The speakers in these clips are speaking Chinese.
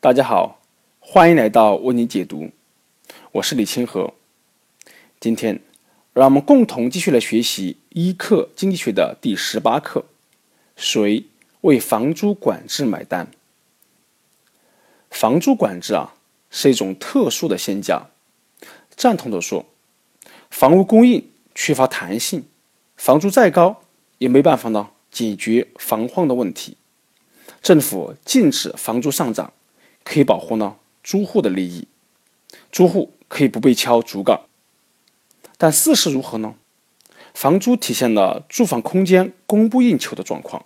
大家好，欢迎来到为你解读，我是李清河。今天，让我们共同继续来学习一课经济学的第十八课：谁为房租管制买单？房租管制啊，是一种特殊的现象。赞同的说，房屋供应缺乏弹性，房租再高也没办法呢解决房荒的问题。政府禁止房租上涨，可以保护呢租户的利益，租户可以不被敲竹杠。但事实如何呢？房租体现了住房空间供不应求的状况，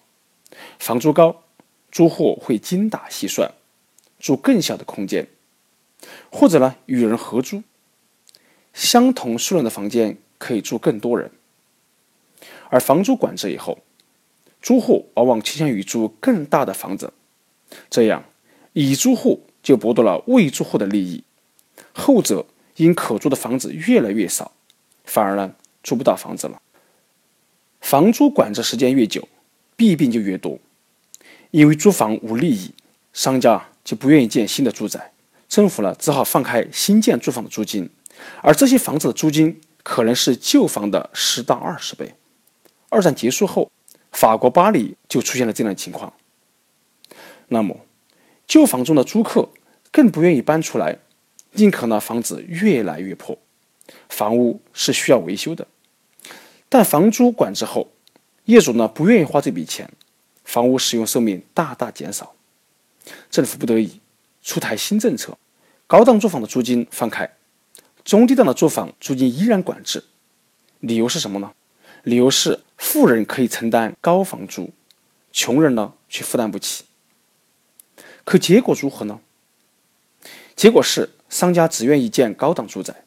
房租高，租户会精打细算，住更小的空间，或者呢与人合租，相同数量的房间可以住更多人。而房租管制以后。租户往往倾向于租更大的房子，这样已租户就剥夺了未租户的利益，后者因可租的房子越来越少，反而呢租不到房子了。房租管制时间越久，弊病就越多，因为租房无利益，商家就不愿意建新的住宅，政府呢只好放开新建住房的租金，而这些房子的租金可能是旧房的十到二十倍。二战结束后。法国巴黎就出现了这样的情况。那么，旧房中的租客更不愿意搬出来，宁可呢房子越来越破。房屋是需要维修的，但房租管制后，业主呢不愿意花这笔钱，房屋使用寿命大大减少。政府不得已出台新政策，高档住房的租金放开，中低档的住房租金依然管制。理由是什么呢？理由是。富人可以承担高房租，穷人呢却负担不起。可结果如何呢？结果是商家只愿意建高档住宅，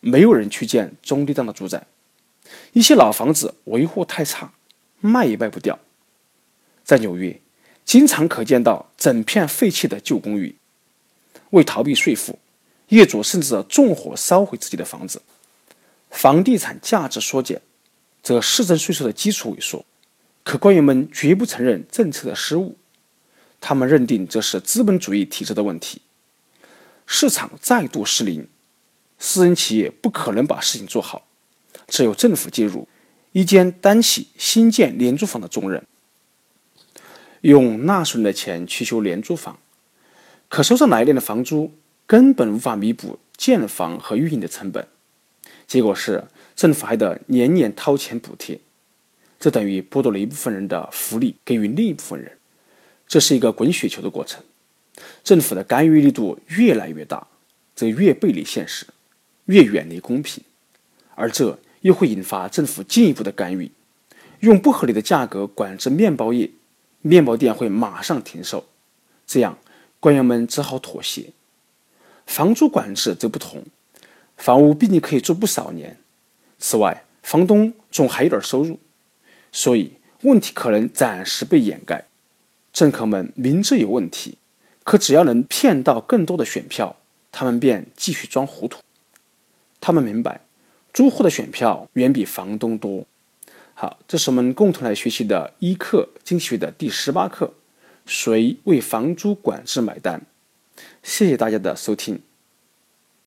没有人去建中低档的住宅。一些老房子维护太差，卖也卖不掉。在纽约，经常可见到整片废弃的旧公寓。为逃避税负，业主甚至纵火烧毁自己的房子。房地产价值缩减。则市政税收的基础萎缩，可官员们绝不承认政策的失误，他们认定这是资本主义体制的问题。市场再度失灵，私人企业不可能把事情做好，只有政府介入，一间担起新建廉租房的重任，用纳税人的钱去修廉租房，可收上来一年的房租根本无法弥补建房和运营的成本，结果是。政府还得年年掏钱补贴，这等于剥夺了一部分人的福利，给予另一部分人，这是一个滚雪球的过程。政府的干预力度越来越大，则越背离现实，越远离公平，而这又会引发政府进一步的干预，用不合理的价格管制面包业，面包店会马上停售，这样官员们只好妥协。房租管制则不同，房屋毕竟可以住不少年。此外，房东总还有点收入，所以问题可能暂时被掩盖。政客们明知有问题，可只要能骗到更多的选票，他们便继续装糊涂。他们明白，租户的选票远比房东多。好，这是我们共同来学习的一课经济学的第十八课：谁为房租管制买单？谢谢大家的收听。